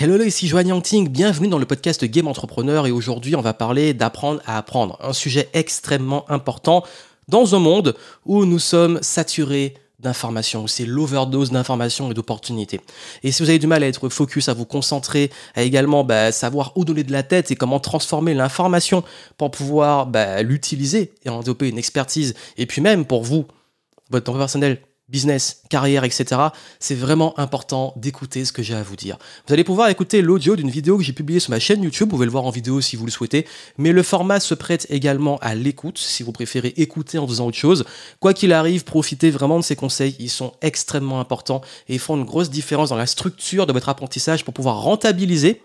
Hello, ici Joanne Yangting, bienvenue dans le podcast Game Entrepreneur et aujourd'hui on va parler d'apprendre à apprendre, un sujet extrêmement important dans un monde où nous sommes saturés d'informations, où c'est l'overdose d'informations et d'opportunités. Et si vous avez du mal à être focus, à vous concentrer, à également bah, savoir où donner de la tête et comment transformer l'information pour pouvoir bah, l'utiliser et en développer une expertise, et puis même pour vous, votre temps personnel, business, carrière, etc., c'est vraiment important d'écouter ce que j'ai à vous dire. Vous allez pouvoir écouter l'audio d'une vidéo que j'ai publiée sur ma chaîne YouTube, vous pouvez le voir en vidéo si vous le souhaitez, mais le format se prête également à l'écoute, si vous préférez écouter en faisant autre chose. Quoi qu'il arrive, profitez vraiment de ces conseils, ils sont extrêmement importants et font une grosse différence dans la structure de votre apprentissage pour pouvoir rentabiliser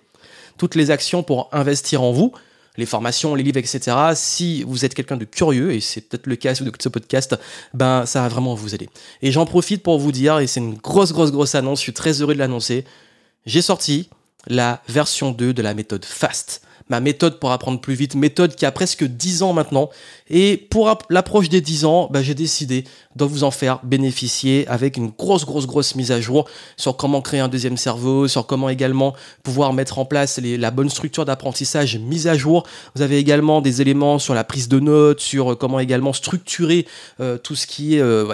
toutes les actions pour investir en vous, les formations, les livres, etc. Si vous êtes quelqu'un de curieux, et c'est peut-être le cas si vous écoutez ce podcast, ben ça va vraiment vous aider. Et j'en profite pour vous dire, et c'est une grosse, grosse, grosse annonce, je suis très heureux de l'annoncer, j'ai sorti la version 2 de la méthode FAST ma méthode pour apprendre plus vite, méthode qui a presque 10 ans maintenant. Et pour l'approche des 10 ans, bah, j'ai décidé de vous en faire bénéficier avec une grosse, grosse, grosse mise à jour sur comment créer un deuxième cerveau, sur comment également pouvoir mettre en place la bonne structure d'apprentissage mise à jour. Vous avez également des éléments sur la prise de notes, sur comment également structurer euh, tout ce qui est, euh,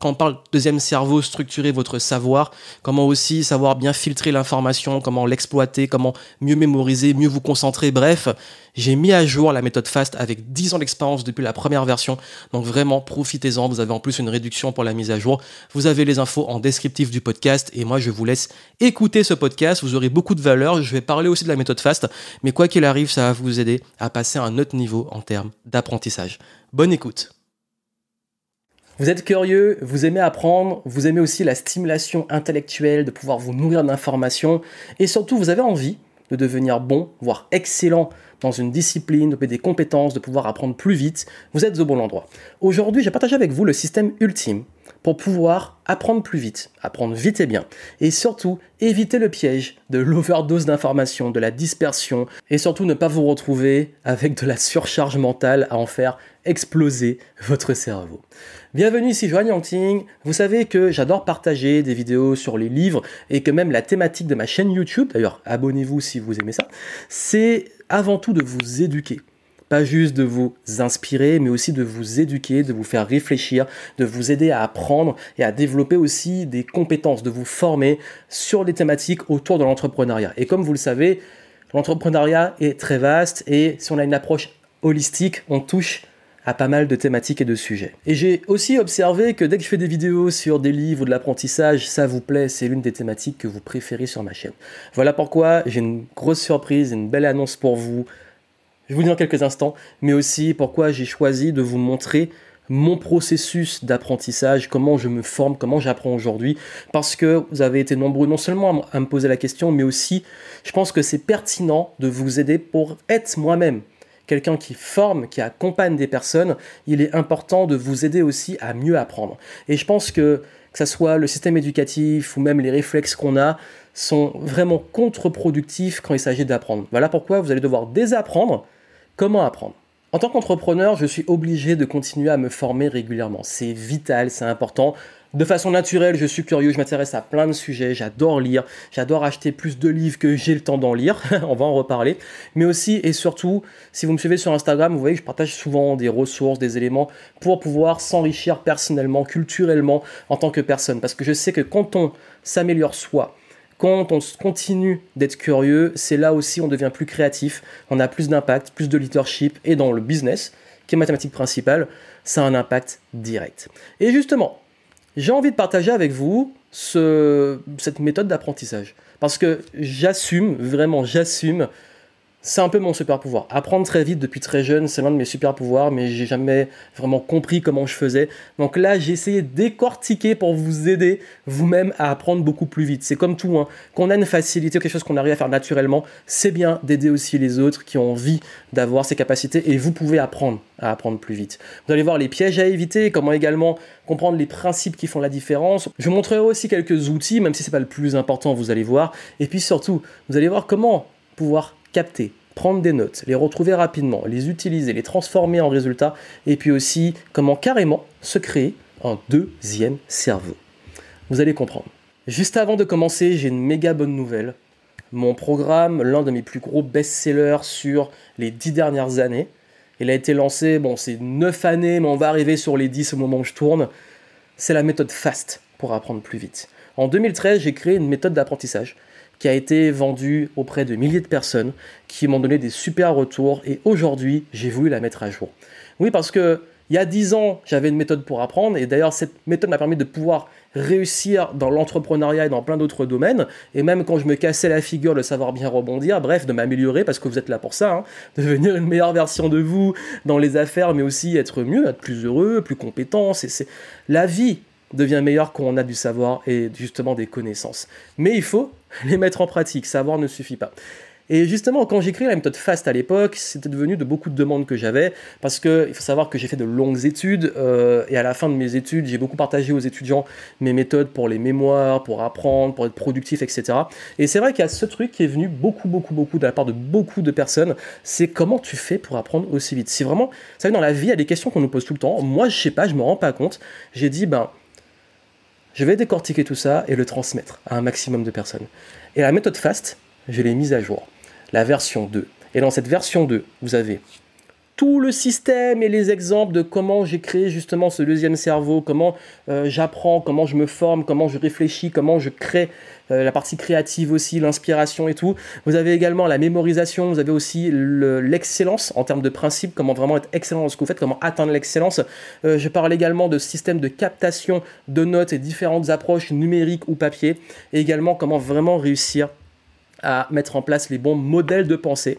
quand on parle deuxième cerveau, structurer votre savoir, comment aussi savoir bien filtrer l'information, comment l'exploiter, comment mieux mémoriser, mieux vous concentrer, bref, j'ai mis à jour la méthode FAST avec 10 ans d'expérience depuis la première version, donc vraiment profitez-en, vous avez en plus une réduction pour la mise à jour, vous avez les infos en descriptif du podcast et moi je vous laisse écouter ce podcast, vous aurez beaucoup de valeur, je vais parler aussi de la méthode FAST, mais quoi qu'il arrive, ça va vous aider à passer à un autre niveau en termes d'apprentissage. Bonne écoute vous êtes curieux, vous aimez apprendre, vous aimez aussi la stimulation intellectuelle, de pouvoir vous nourrir d'informations, et surtout vous avez envie de devenir bon, voire excellent dans une discipline, de des compétences, de pouvoir apprendre plus vite, vous êtes au bon endroit. Aujourd'hui, j'ai partagé avec vous le système ultime pour pouvoir apprendre plus vite, apprendre vite et bien, et surtout éviter le piège de l'overdose d'informations, de la dispersion, et surtout ne pas vous retrouver avec de la surcharge mentale à en faire exploser votre cerveau. Bienvenue ici Joanne Yangting. Vous savez que j'adore partager des vidéos sur les livres et que même la thématique de ma chaîne YouTube, d'ailleurs abonnez-vous si vous aimez ça, c'est avant tout de vous éduquer pas juste de vous inspirer, mais aussi de vous éduquer, de vous faire réfléchir, de vous aider à apprendre et à développer aussi des compétences, de vous former sur les thématiques autour de l'entrepreneuriat. Et comme vous le savez, l'entrepreneuriat est très vaste et si on a une approche holistique, on touche à pas mal de thématiques et de sujets. Et j'ai aussi observé que dès que je fais des vidéos sur des livres ou de l'apprentissage, ça vous plaît, c'est l'une des thématiques que vous préférez sur ma chaîne. Voilà pourquoi j'ai une grosse surprise, une belle annonce pour vous. Je vous dis dans quelques instants, mais aussi pourquoi j'ai choisi de vous montrer mon processus d'apprentissage, comment je me forme, comment j'apprends aujourd'hui, parce que vous avez été nombreux non seulement à me poser la question, mais aussi je pense que c'est pertinent de vous aider pour être moi-même quelqu'un qui forme, qui accompagne des personnes, il est important de vous aider aussi à mieux apprendre. Et je pense que que ce soit le système éducatif ou même les réflexes qu'on a, sont vraiment contre-productifs quand il s'agit d'apprendre. Voilà pourquoi vous allez devoir désapprendre comment apprendre? En tant qu'entrepreneur, je suis obligé de continuer à me former régulièrement. C'est vital, c'est important. De façon naturelle, je suis curieux, je m'intéresse à plein de sujets, j'adore lire, j'adore acheter plus de livres que j'ai le temps d'en lire, on va en reparler. Mais aussi et surtout, si vous me suivez sur Instagram, vous voyez que je partage souvent des ressources, des éléments pour pouvoir s'enrichir personnellement, culturellement en tant que personne. Parce que je sais que quand on s'améliore soi, quand on continue d'être curieux, c'est là aussi on devient plus créatif, on a plus d'impact, plus de leadership, et dans le business, qui est mathématique principale, ça a un impact direct. Et justement, j'ai envie de partager avec vous cette méthode d'apprentissage. Parce que j'assume, vraiment j'assume c'est un peu mon super pouvoir. Apprendre très vite depuis très jeune, c'est l'un de mes super pouvoirs, mais j'ai jamais vraiment compris comment je faisais. Donc là, j'ai essayé de décortiquer pour vous aider vous-même à apprendre beaucoup plus vite. C'est comme tout, hein. qu'on a une facilité quelque chose qu'on arrive à faire naturellement, c'est bien d'aider aussi les autres qui ont envie d'avoir ces capacités et vous pouvez apprendre à apprendre plus vite. Vous allez voir les pièges à éviter, comment également comprendre les principes qui font la différence. Je vous montrerai aussi quelques outils, même si c'est pas le plus important, vous allez voir. Et puis surtout, vous allez voir comment pouvoir capter, prendre des notes, les retrouver rapidement, les utiliser, les transformer en résultats, et puis aussi comment carrément se créer un deuxième cerveau. Vous allez comprendre. Juste avant de commencer, j'ai une méga bonne nouvelle. mon programme, l'un de mes plus gros best-sellers sur les dix dernières années. Il a été lancé, bon, c'est neuf années, mais on va arriver sur les 10 au moment où je tourne. C'est la méthode FAST pour apprendre plus vite. En 2013, j'ai créé une méthode d'apprentissage qui a été vendue auprès de milliers de personnes qui m'ont donné des super retours et aujourd'hui, j'ai voulu la mettre à jour. Oui, parce que il y a 10 ans, j'avais une méthode pour apprendre et d'ailleurs cette méthode m'a permis de pouvoir réussir dans l'entrepreneuriat et dans plein d'autres domaines et même quand je me cassais la figure de savoir bien rebondir, bref, de m'améliorer parce que vous êtes là pour ça, hein, devenir une meilleure version de vous dans les affaires mais aussi être mieux, être plus heureux, plus compétent, c'est la vie devient meilleure quand on a du savoir et justement des connaissances. Mais il faut les mettre en pratique, savoir ne suffit pas. Et justement, quand j'ai créé la méthode FAST à l'époque, c'était devenu de beaucoup de demandes que j'avais, parce qu'il faut savoir que j'ai fait de longues études, euh, et à la fin de mes études, j'ai beaucoup partagé aux étudiants mes méthodes pour les mémoires, pour apprendre, pour être productif, etc. Et c'est vrai qu'il y a ce truc qui est venu beaucoup, beaucoup, beaucoup de la part de beaucoup de personnes, c'est comment tu fais pour apprendre aussi vite. Si vraiment, vous savez, dans la vie, il y a des questions qu'on nous pose tout le temps. Moi, je sais pas, je me rends pas compte. J'ai dit, ben, je vais décortiquer tout ça et le transmettre à un maximum de personnes. Et la méthode FAST, je l'ai mise à jour, la version 2. Et dans cette version 2, vous avez tout le système et les exemples de comment j'ai créé justement ce deuxième cerveau, comment euh, j'apprends, comment je me forme, comment je réfléchis, comment je crée euh, la partie créative aussi, l'inspiration et tout. Vous avez également la mémorisation, vous avez aussi l'excellence en termes de principe, comment vraiment être excellent dans ce que vous faites, comment atteindre l'excellence. Euh, je parle également de système de captation de notes et différentes approches numériques ou papier, et également comment vraiment réussir à mettre en place les bons modèles de pensée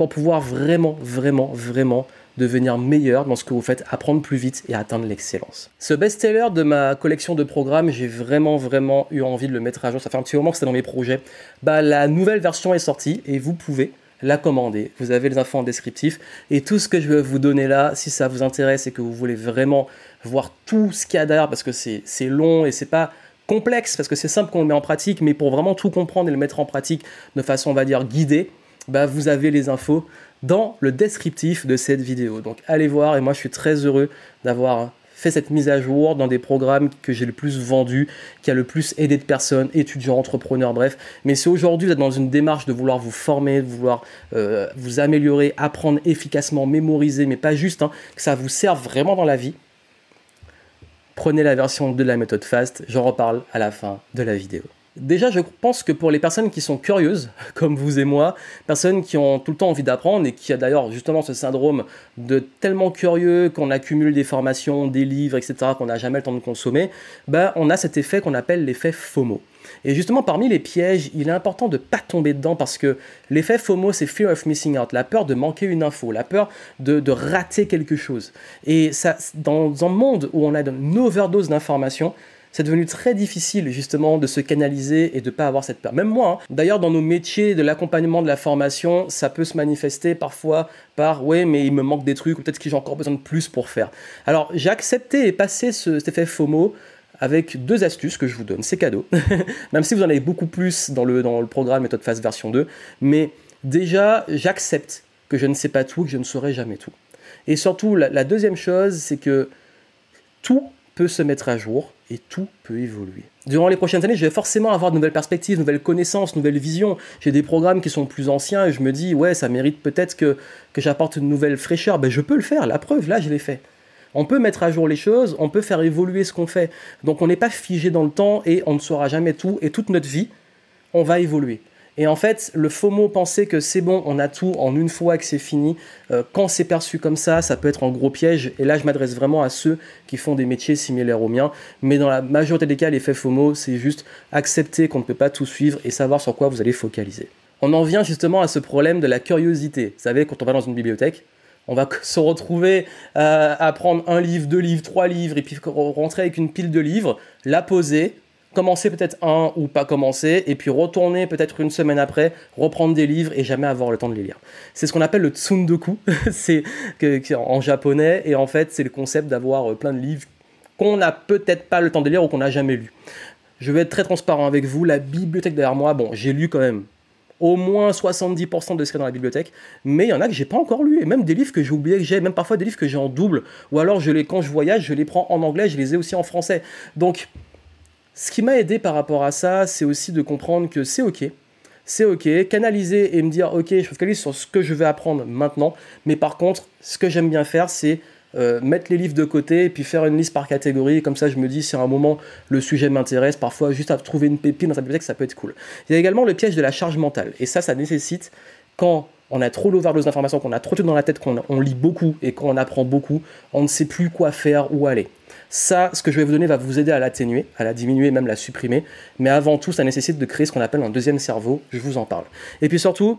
pour pouvoir vraiment, vraiment, vraiment devenir meilleur dans ce que vous faites, apprendre plus vite et atteindre l'excellence. Ce best-seller de ma collection de programmes, j'ai vraiment, vraiment eu envie de le mettre à jour. Ça fait un petit moment que c'est dans mes projets. Bah, la nouvelle version est sortie et vous pouvez la commander. Vous avez les infos en descriptif. Et tout ce que je vais vous donner là, si ça vous intéresse et que vous voulez vraiment voir tout ce qu'il y a derrière, parce que c'est long et c'est pas complexe, parce que c'est simple qu'on le met en pratique, mais pour vraiment tout comprendre et le mettre en pratique de façon, on va dire, guidée, bah, vous avez les infos dans le descriptif de cette vidéo. Donc allez voir et moi je suis très heureux d'avoir fait cette mise à jour dans des programmes que j'ai le plus vendus, qui a le plus aidé de personnes, étudiants, entrepreneurs, bref. Mais si aujourd'hui vous êtes dans une démarche de vouloir vous former, de vouloir euh, vous améliorer, apprendre efficacement, mémoriser, mais pas juste, hein, que ça vous serve vraiment dans la vie, prenez la version de la méthode FAST, j'en reparle à la fin de la vidéo. Déjà, je pense que pour les personnes qui sont curieuses, comme vous et moi, personnes qui ont tout le temps envie d'apprendre et qui a d'ailleurs justement ce syndrome de tellement curieux qu'on accumule des formations, des livres, etc., qu'on n'a jamais le temps de consommer, ben, on a cet effet qu'on appelle l'effet FOMO. Et justement, parmi les pièges, il est important de ne pas tomber dedans parce que l'effet FOMO, c'est Fear of Missing Out, la peur de manquer une info, la peur de, de rater quelque chose. Et ça, dans un monde où on a une overdose d'informations, c'est devenu très difficile justement de se canaliser et de pas avoir cette peur. Même moi, hein. d'ailleurs dans nos métiers de l'accompagnement de la formation, ça peut se manifester parfois par ouais mais il me manque des trucs ou peut-être que j'ai encore besoin de plus pour faire. Alors j'ai accepté et passé cet effet FOMO avec deux astuces que je vous donne, c'est cadeau, même si vous en avez beaucoup plus dans le, dans le programme méthode phase version 2, mais déjà j'accepte que je ne sais pas tout, que je ne saurai jamais tout. Et surtout, la deuxième chose, c'est que tout peut se mettre à jour et tout peut évoluer. Durant les prochaines années, je vais forcément avoir de nouvelles perspectives, nouvelles connaissances, nouvelles visions. J'ai des programmes qui sont plus anciens et je me dis, ouais, ça mérite peut-être que, que j'apporte une nouvelle fraîcheur. Ben, je peux le faire, la preuve, là, je l'ai fait. On peut mettre à jour les choses, on peut faire évoluer ce qu'on fait. Donc on n'est pas figé dans le temps et on ne saura jamais tout. Et toute notre vie, on va évoluer. Et en fait, le mot penser que c'est bon, on a tout en une fois, que c'est fini, euh, quand c'est perçu comme ça, ça peut être un gros piège. Et là, je m'adresse vraiment à ceux qui font des métiers similaires aux miens. Mais dans la majorité des cas, l'effet mot, c'est juste accepter qu'on ne peut pas tout suivre et savoir sur quoi vous allez focaliser. On en vient justement à ce problème de la curiosité. Vous savez, quand on va dans une bibliothèque, on va se retrouver euh, à prendre un livre, deux livres, trois livres, et puis rentrer avec une pile de livres, la poser, commencer peut-être un ou pas commencer, et puis retourner peut-être une semaine après, reprendre des livres et jamais avoir le temps de les lire. C'est ce qu'on appelle le tsundoku, c'est en japonais, et en fait c'est le concept d'avoir euh, plein de livres qu'on n'a peut-être pas le temps de lire ou qu'on n'a jamais lu. Je vais être très transparent avec vous, la bibliothèque derrière moi, bon, j'ai lu quand même au moins 70% de ce qu'il y a dans la bibliothèque, mais il y en a que j'ai pas encore lu, et même des livres que j'ai oublié que j'ai, même parfois des livres que j'ai en double, ou alors je les, quand je voyage, je les prends en anglais, je les ai aussi en français. Donc, ce qui m'a aidé par rapport à ça, c'est aussi de comprendre que c'est ok c'est ok. Canaliser et me dire ok, je focalise sur ce que je vais apprendre maintenant. Mais par contre, ce que j'aime bien faire, c'est euh, mettre les livres de côté et puis faire une liste par catégorie. Comme ça, je me dis si à un moment le sujet m'intéresse, parfois juste à trouver une pépine dans sa bibliothèque, ça peut être cool. Il y a également le piège de la charge mentale. Et ça, ça nécessite quand on a trop l'overdose d'informations, qu'on a trop de dans la tête, qu'on on lit beaucoup et qu'on apprend beaucoup, on ne sait plus quoi faire, où aller. Ça, ce que je vais vous donner va vous aider à l'atténuer, à la diminuer, même la supprimer. Mais avant tout, ça nécessite de créer ce qu'on appelle un deuxième cerveau. Je vous en parle. Et puis surtout,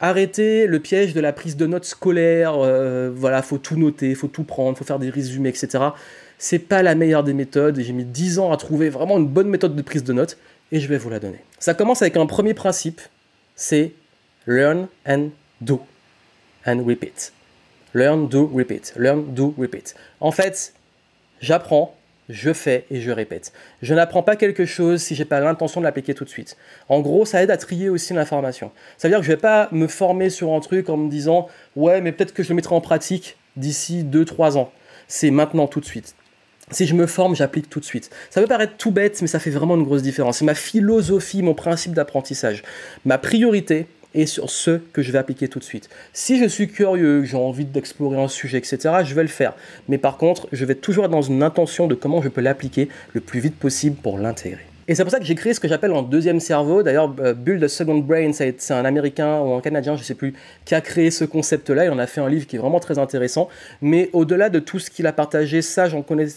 arrêtez le piège de la prise de notes scolaire. Euh, voilà, faut tout noter, faut tout prendre, faut faire des résumés, etc. C'est pas la meilleure des méthodes. J'ai mis 10 ans à trouver vraiment une bonne méthode de prise de notes et je vais vous la donner. Ça commence avec un premier principe, c'est learn and do and repeat. Learn, do, repeat. Learn, do, repeat. En fait, J'apprends, je fais et je répète. Je n'apprends pas quelque chose si j'ai pas l'intention de l'appliquer tout de suite. En gros, ça aide à trier aussi l'information. Ça veut dire que je vais pas me former sur un truc en me disant ouais, mais peut-être que je le mettrai en pratique d'ici 2-3 ans. C'est maintenant tout de suite. Si je me forme, j'applique tout de suite. Ça peut paraître tout bête, mais ça fait vraiment une grosse différence. C'est ma philosophie, mon principe d'apprentissage. Ma priorité, et sur ce que je vais appliquer tout de suite. Si je suis curieux, j'ai envie d'explorer un sujet, etc., je vais le faire. Mais par contre, je vais toujours être dans une intention de comment je peux l'appliquer le plus vite possible pour l'intégrer. Et c'est pour ça que j'ai créé ce que j'appelle un deuxième cerveau. D'ailleurs, euh, Build a Second Brain, c'est un Américain ou un Canadien, je ne sais plus, qui a créé ce concept-là. Il en a fait un livre qui est vraiment très intéressant. Mais au-delà de tout ce qu'il a partagé, ça, j'en connais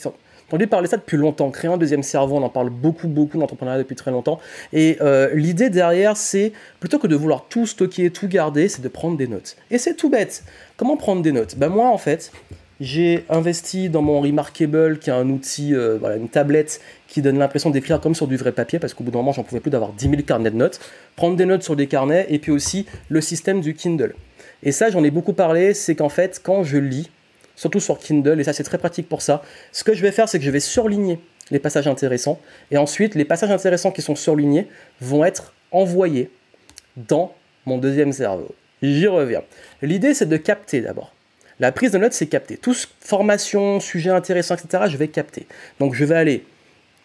entendu parler ça depuis longtemps. Créer un deuxième cerveau, on en parle beaucoup, beaucoup d'entrepreneuriat depuis très longtemps. Et euh, l'idée derrière, c'est plutôt que de vouloir tout stocker, tout garder, c'est de prendre des notes. Et c'est tout bête. Comment prendre des notes? Ben moi, en fait, j'ai investi dans mon Remarkable, qui est un outil, euh, une tablette qui donne l'impression d'écrire comme sur du vrai papier, parce qu'au bout d'un moment, j'en pouvais plus d'avoir 10 000 carnets de notes. Prendre des notes sur des carnets, et puis aussi le système du Kindle. Et ça, j'en ai beaucoup parlé, c'est qu'en fait, quand je lis, surtout sur Kindle, et ça c'est très pratique pour ça. Ce que je vais faire, c'est que je vais surligner les passages intéressants, et ensuite les passages intéressants qui sont surlignés vont être envoyés dans mon deuxième cerveau. J'y reviens. L'idée c'est de capter d'abord. La prise de notes, c'est capter. Tout formation, sujet intéressant, etc., je vais capter. Donc je vais aller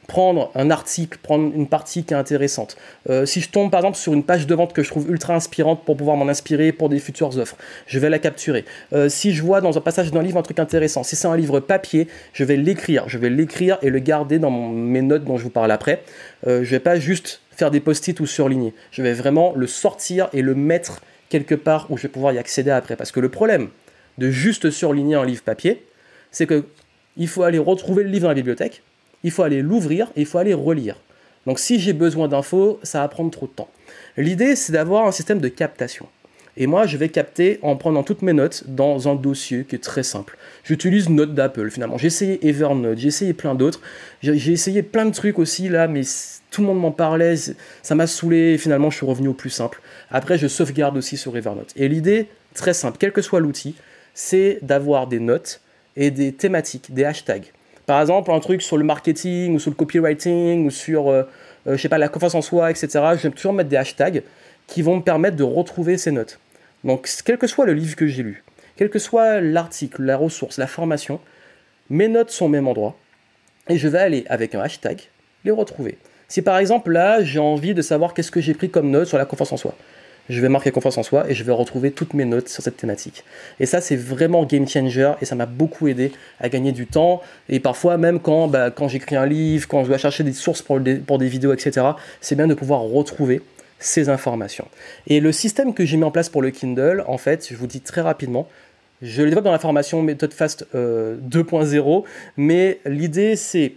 prendre un article, prendre une partie qui est intéressante. Euh, si je tombe par exemple sur une page de vente que je trouve ultra inspirante pour pouvoir m'en inspirer pour des futures offres, je vais la capturer. Euh, si je vois dans un passage d'un livre un truc intéressant, si c'est un livre papier, je vais l'écrire. Je vais l'écrire et le garder dans mes notes dont je vous parle après. Euh, je vais pas juste faire des post-it ou surligner. Je vais vraiment le sortir et le mettre quelque part où je vais pouvoir y accéder après. Parce que le problème de juste surligner un livre papier, c'est que il faut aller retrouver le livre dans la bibliothèque il faut aller l'ouvrir et il faut aller relire. Donc si j'ai besoin d'infos, ça va prendre trop de temps. L'idée, c'est d'avoir un système de captation. Et moi, je vais capter en prenant toutes mes notes dans un dossier qui est très simple. J'utilise Notes d'Apple finalement. J'ai essayé Evernote, j'ai essayé plein d'autres. J'ai essayé plein de trucs aussi là, mais tout le monde m'en parlait, ça m'a saoulé et finalement je suis revenu au plus simple. Après, je sauvegarde aussi sur Evernote. Et l'idée, très simple, quel que soit l'outil, c'est d'avoir des notes et des thématiques, des hashtags. Par exemple, un truc sur le marketing ou sur le copywriting ou sur, euh, euh, je la confiance en soi, etc. Je vais toujours mettre des hashtags qui vont me permettre de retrouver ces notes. Donc, quel que soit le livre que j'ai lu, quel que soit l'article, la ressource, la formation, mes notes sont au même endroit et je vais aller avec un hashtag les retrouver. Si par exemple là, j'ai envie de savoir qu'est-ce que j'ai pris comme note sur la confiance en soi, je vais marquer confiance en soi et je vais retrouver toutes mes notes sur cette thématique. Et ça, c'est vraiment game changer et ça m'a beaucoup aidé à gagner du temps. Et parfois, même quand, bah, quand j'écris un livre, quand je dois chercher des sources pour des, vidéos, etc., c'est bien de pouvoir retrouver ces informations. Et le système que j'ai mis en place pour le Kindle, en fait, je vous dis très rapidement, je le développe dans la formation méthode fast 2.0, euh, mais l'idée c'est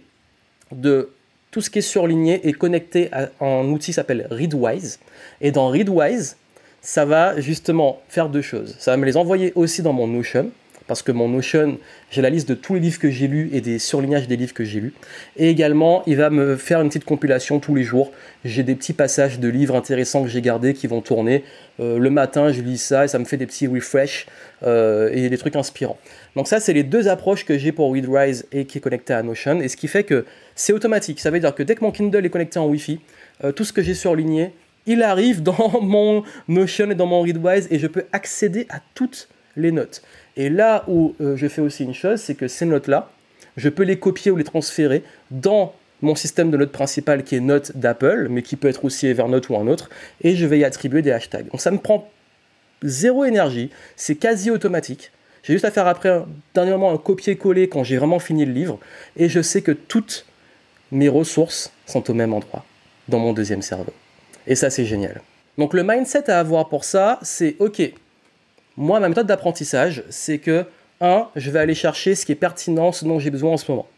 de tout ce qui est surligné est connecté à un outil s'appelle Readwise. Et dans Readwise, ça va justement faire deux choses. Ça va me les envoyer aussi dans mon Notion, parce que mon Notion, j'ai la liste de tous les livres que j'ai lus et des surlignages des livres que j'ai lus. Et également, il va me faire une petite compilation tous les jours. J'ai des petits passages de livres intéressants que j'ai gardés qui vont tourner. Euh, le matin, je lis ça et ça me fait des petits refresh euh, et des trucs inspirants. Donc ça, c'est les deux approches que j'ai pour Readwise et qui est connecté à Notion. Et ce qui fait que c'est automatique. Ça veut dire que dès que mon Kindle est connecté en Wi-Fi, euh, tout ce que j'ai surligné, il arrive dans mon Notion et dans mon Readwise et je peux accéder à toutes les notes. Et là où euh, je fais aussi une chose, c'est que ces notes-là, je peux les copier ou les transférer dans mon système de notes principal qui est Note d'Apple, mais qui peut être aussi Evernote ou un autre, et je vais y attribuer des hashtags. Donc ça me prend zéro énergie, c'est quasi automatique. J'ai juste à faire après, dernièrement, un copier-coller quand j'ai vraiment fini le livre, et je sais que toutes mes ressources sont au même endroit, dans mon deuxième cerveau. Et ça, c'est génial. Donc le mindset à avoir pour ça, c'est OK. Moi, ma méthode d'apprentissage, c'est que 1. Je vais aller chercher ce qui est pertinent, ce dont j'ai besoin en ce moment.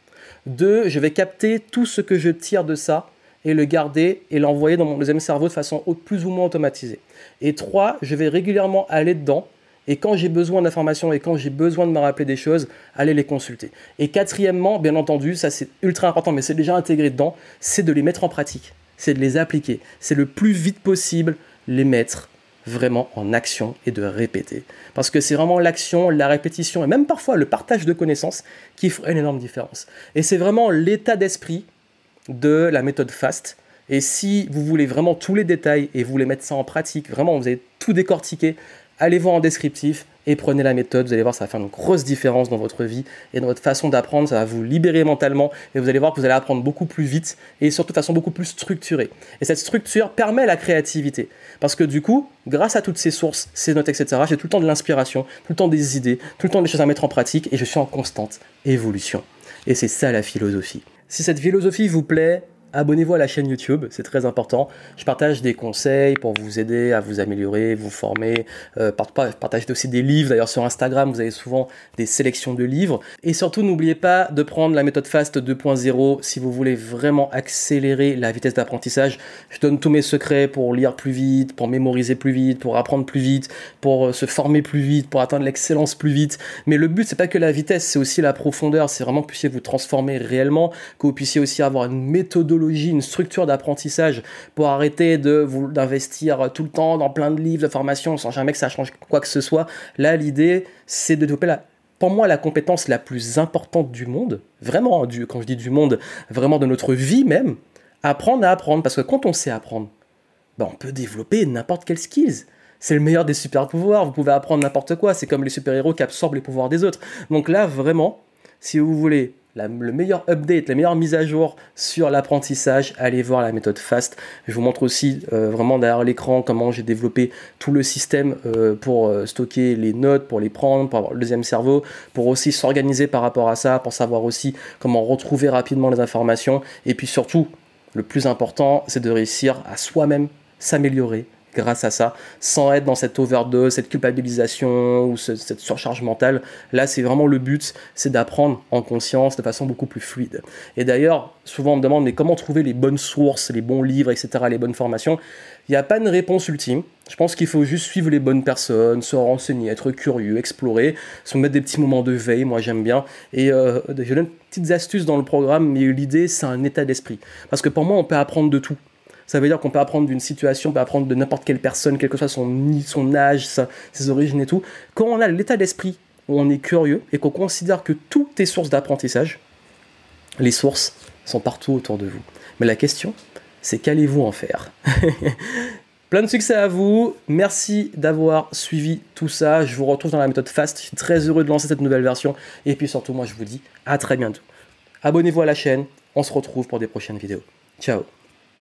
2. Je vais capter tout ce que je tire de ça et le garder et l'envoyer dans mon deuxième cerveau de façon plus ou moins automatisée. Et 3. Je vais régulièrement aller dedans et quand j'ai besoin d'informations et quand j'ai besoin de me rappeler des choses, aller les consulter. Et quatrièmement, bien entendu, ça c'est ultra important, mais c'est déjà intégré dedans, c'est de les mettre en pratique, c'est de les appliquer, c'est le plus vite possible les mettre vraiment en action et de répéter. Parce que c'est vraiment l'action, la répétition et même parfois le partage de connaissances qui font une énorme différence. Et c'est vraiment l'état d'esprit de la méthode FAST. Et si vous voulez vraiment tous les détails et vous voulez mettre ça en pratique, vraiment vous allez tout décortiquer, allez voir en descriptif et prenez la méthode. Vous allez voir, ça va faire une grosse différence dans votre vie et dans votre façon d'apprendre. Ça va vous libérer mentalement et vous allez voir que vous allez apprendre beaucoup plus vite et surtout de façon beaucoup plus structurée. Et cette structure permet la créativité. Parce que du coup, grâce à toutes ces sources, ces notes, etc., j'ai tout le temps de l'inspiration, tout le temps des idées, tout le temps des choses à mettre en pratique et je suis en constante évolution. Et c'est ça la philosophie. Si cette philosophie vous plaît, abonnez-vous à la chaîne YouTube, c'est très important. Je partage des conseils pour vous aider à vous améliorer, vous former. Euh, partage aussi des livres. D'ailleurs, sur Instagram, vous avez souvent des sélections de livres. Et surtout, n'oubliez pas de prendre la méthode FAST 2.0 si vous voulez vraiment accélérer la vitesse d'apprentissage. Je donne tous mes secrets pour lire plus vite, pour mémoriser plus vite, pour apprendre plus vite, pour euh, se former plus vite, pour atteindre l'excellence plus vite. Mais le but, c'est pas que la vitesse, c'est aussi la profondeur. C'est vraiment que vous puissiez vous transformer réellement, que vous puissiez aussi avoir une méthodologie une structure d'apprentissage pour arrêter de d'investir tout le temps dans plein de livres de formation sans jamais que ça change quoi que ce soit. Là, l'idée, c'est de développer la, pour moi la compétence la plus importante du monde, vraiment, du, quand je dis du monde, vraiment de notre vie même, apprendre à apprendre. Parce que quand on sait apprendre, ben on peut développer n'importe quel skills. C'est le meilleur des super pouvoirs, vous pouvez apprendre n'importe quoi, c'est comme les super-héros qui absorbent les pouvoirs des autres. Donc là, vraiment, si vous voulez le meilleur update, la meilleure mise à jour sur l'apprentissage, allez voir la méthode FAST. Je vous montre aussi euh, vraiment derrière l'écran comment j'ai développé tout le système euh, pour euh, stocker les notes, pour les prendre, pour avoir le deuxième cerveau, pour aussi s'organiser par rapport à ça, pour savoir aussi comment retrouver rapidement les informations. Et puis surtout, le plus important, c'est de réussir à soi-même s'améliorer grâce à ça, sans être dans cette overdose, cette culpabilisation ou cette surcharge mentale. Là, c'est vraiment le but, c'est d'apprendre en conscience de façon beaucoup plus fluide. Et d'ailleurs, souvent on me demande, mais comment trouver les bonnes sources, les bons livres, etc., les bonnes formations? Il n'y a pas de réponse ultime. Je pense qu'il faut juste suivre les bonnes personnes, se renseigner, être curieux, explorer, se mettre des petits moments de veille, moi j'aime bien. Et euh, je donne petites astuces dans le programme, mais l'idée c'est un état d'esprit. Parce que pour moi, on peut apprendre de tout. Ça veut dire qu'on peut apprendre d'une situation, on peut apprendre de n'importe quelle personne, quel que soit son, son âge, ses origines et tout. Quand on a l'état d'esprit où on est curieux et qu'on considère que tout est source d'apprentissage, les sources sont partout autour de vous. Mais la question, c'est qu'allez-vous en faire Plein de succès à vous. Merci d'avoir suivi tout ça. Je vous retrouve dans la méthode FAST. Je suis très heureux de lancer cette nouvelle version. Et puis surtout, moi, je vous dis à très bientôt. Abonnez-vous à la chaîne. On se retrouve pour des prochaines vidéos. Ciao